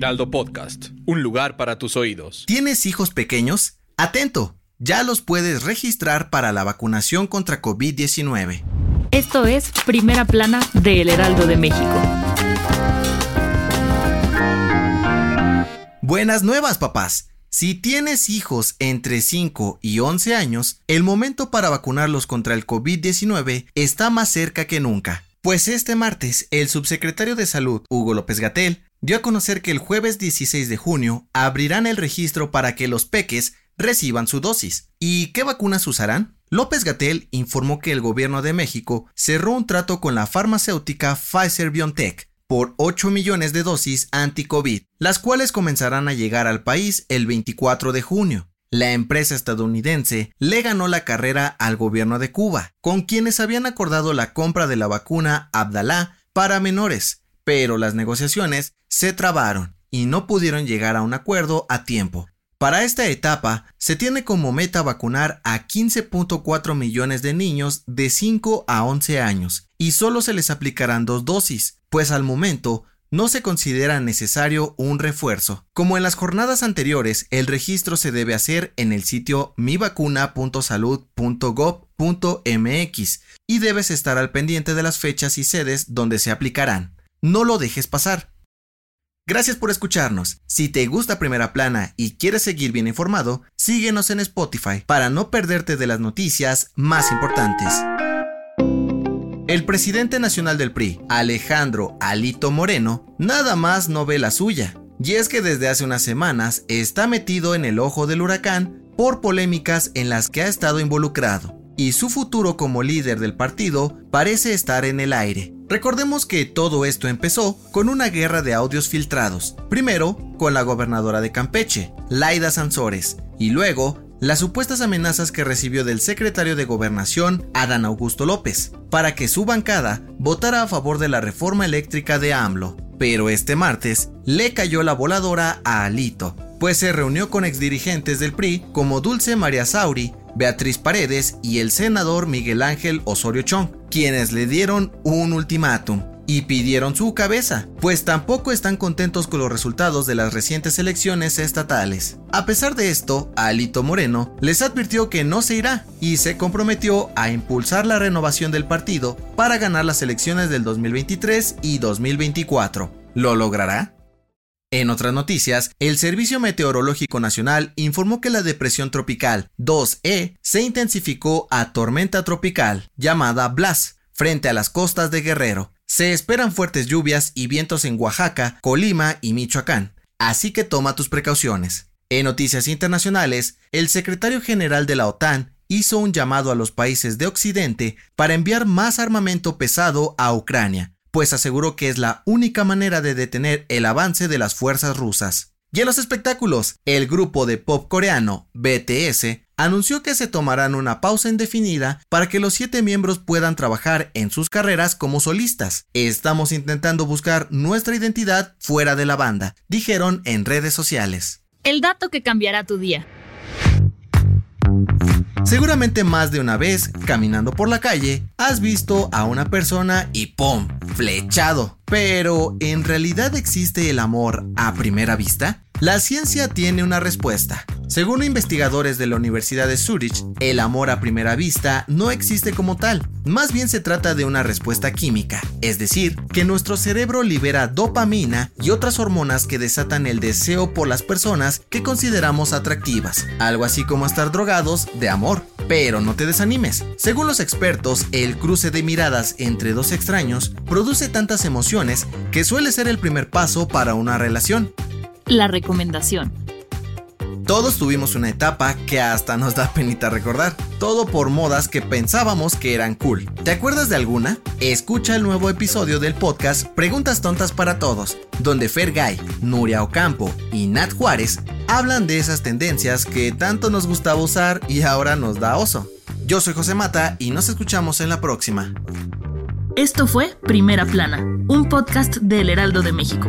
Heraldo Podcast, un lugar para tus oídos. ¿Tienes hijos pequeños? Atento, ya los puedes registrar para la vacunación contra COVID-19. Esto es Primera Plana de El Heraldo de México. Buenas nuevas, papás. Si tienes hijos entre 5 y 11 años, el momento para vacunarlos contra el COVID-19 está más cerca que nunca. Pues este martes, el subsecretario de Salud, Hugo López Gatel, dio a conocer que el jueves 16 de junio abrirán el registro para que los peques reciban su dosis. ¿Y qué vacunas usarán? López Gatel informó que el gobierno de México cerró un trato con la farmacéutica Pfizer BioNTech por 8 millones de dosis anti-COVID, las cuales comenzarán a llegar al país el 24 de junio. La empresa estadounidense le ganó la carrera al gobierno de Cuba, con quienes habían acordado la compra de la vacuna Abdalá para menores, pero las negociaciones se trabaron y no pudieron llegar a un acuerdo a tiempo. Para esta etapa, se tiene como meta vacunar a 15.4 millones de niños de 5 a 11 años y solo se les aplicarán dos dosis, pues al momento no se considera necesario un refuerzo. Como en las jornadas anteriores, el registro se debe hacer en el sitio mivacuna.salud.gov.mx y debes estar al pendiente de las fechas y sedes donde se aplicarán. No lo dejes pasar. Gracias por escucharnos. Si te gusta Primera Plana y quieres seguir bien informado, síguenos en Spotify para no perderte de las noticias más importantes. El presidente nacional del PRI, Alejandro Alito Moreno, nada más no ve la suya. Y es que desde hace unas semanas está metido en el ojo del huracán por polémicas en las que ha estado involucrado. Y su futuro como líder del partido parece estar en el aire. Recordemos que todo esto empezó con una guerra de audios filtrados. Primero con la gobernadora de Campeche, Laida Sansores, y luego las supuestas amenazas que recibió del secretario de Gobernación, Adán Augusto López, para que su bancada votara a favor de la reforma eléctrica de AMLO. Pero este martes le cayó la voladora a Alito, pues se reunió con exdirigentes del PRI como Dulce María Sauri, Beatriz Paredes y el senador Miguel Ángel Osorio Chong, quienes le dieron un ultimátum y pidieron su cabeza, pues tampoco están contentos con los resultados de las recientes elecciones estatales. A pesar de esto, Alito Moreno les advirtió que no se irá y se comprometió a impulsar la renovación del partido para ganar las elecciones del 2023 y 2024. ¿Lo logrará? En otras noticias, el Servicio Meteorológico Nacional informó que la depresión tropical 2E se intensificó a tormenta tropical llamada Blas frente a las costas de Guerrero, se esperan fuertes lluvias y vientos en Oaxaca, Colima y Michoacán, así que toma tus precauciones. En noticias internacionales, el secretario general de la OTAN hizo un llamado a los países de Occidente para enviar más armamento pesado a Ucrania, pues aseguró que es la única manera de detener el avance de las fuerzas rusas. Y en los espectáculos, el grupo de pop coreano BTS anunció que se tomarán una pausa indefinida para que los siete miembros puedan trabajar en sus carreras como solistas. Estamos intentando buscar nuestra identidad fuera de la banda, dijeron en redes sociales. El dato que cambiará tu día. Seguramente más de una vez, caminando por la calle, has visto a una persona y ¡pum! flechado. Pero, ¿en realidad existe el amor a primera vista? La ciencia tiene una respuesta. Según investigadores de la Universidad de Zurich, el amor a primera vista no existe como tal, más bien se trata de una respuesta química, es decir, que nuestro cerebro libera dopamina y otras hormonas que desatan el deseo por las personas que consideramos atractivas, algo así como estar drogados de amor. Pero no te desanimes. Según los expertos, el cruce de miradas entre dos extraños produce tantas emociones que suele ser el primer paso para una relación. La recomendación. Todos tuvimos una etapa que hasta nos da penita recordar. Todo por modas que pensábamos que eran cool. ¿Te acuerdas de alguna? Escucha el nuevo episodio del podcast Preguntas Tontas para Todos, donde Fergay, Nuria Ocampo y Nat Juárez hablan de esas tendencias que tanto nos gustaba usar y ahora nos da oso. Yo soy José Mata y nos escuchamos en la próxima. Esto fue Primera Plana, un podcast del Heraldo de México.